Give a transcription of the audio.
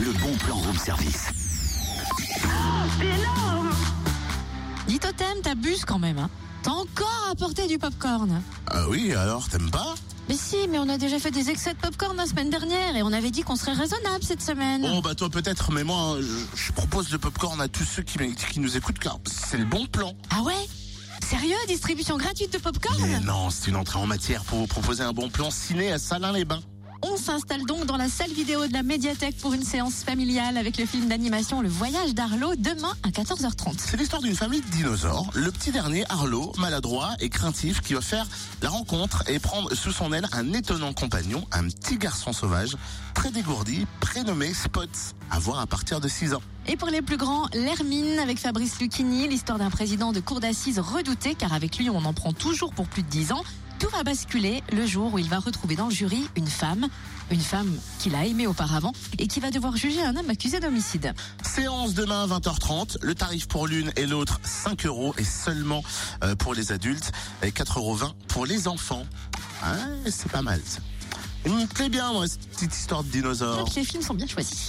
le bon plan room service. C'est énorme Dis Totem, t'abuses quand même. Hein. T'as encore apporté du popcorn. Ah oui, alors t'aimes pas? Mais si, mais on a déjà fait des excès de popcorn la semaine dernière et on avait dit qu'on serait raisonnable cette semaine. Bon bah toi peut-être, mais moi je, je propose le popcorn à tous ceux qui, qui nous écoutent car c'est le bon plan. Ah ouais? Sérieux? Distribution gratuite de popcorn? Mais non, c'est une entrée en matière pour vous proposer un bon plan ciné à Salins-les-Bains. On s'installe donc dans la salle vidéo de la médiathèque pour une séance familiale avec le film d'animation Le Voyage d'Arlo demain à 14h30. C'est l'histoire d'une famille de dinosaures. Le petit dernier, Arlo, maladroit et craintif, qui va faire la rencontre et prendre sous son aile un étonnant compagnon, un petit garçon sauvage, très dégourdi, prénommé Spot, à voir à partir de 6 ans. Et pour les plus grands, l'Hermine avec Fabrice Lucchini, l'histoire d'un président de cour d'assises redouté car avec lui on en prend toujours pour plus de 10 ans. Tout va basculer le jour où il va retrouver dans le jury une femme, une femme qu'il a aimée auparavant et qui va devoir juger un homme accusé d'homicide. Séance demain 20h30. Le tarif pour l'une et l'autre 5 euros et seulement euh, pour les adultes et 4,20 euros pour les enfants. C'est pas mal ça. Il me plaît bien moi cette petite histoire de dinosaures. Donc les films sont bien choisis.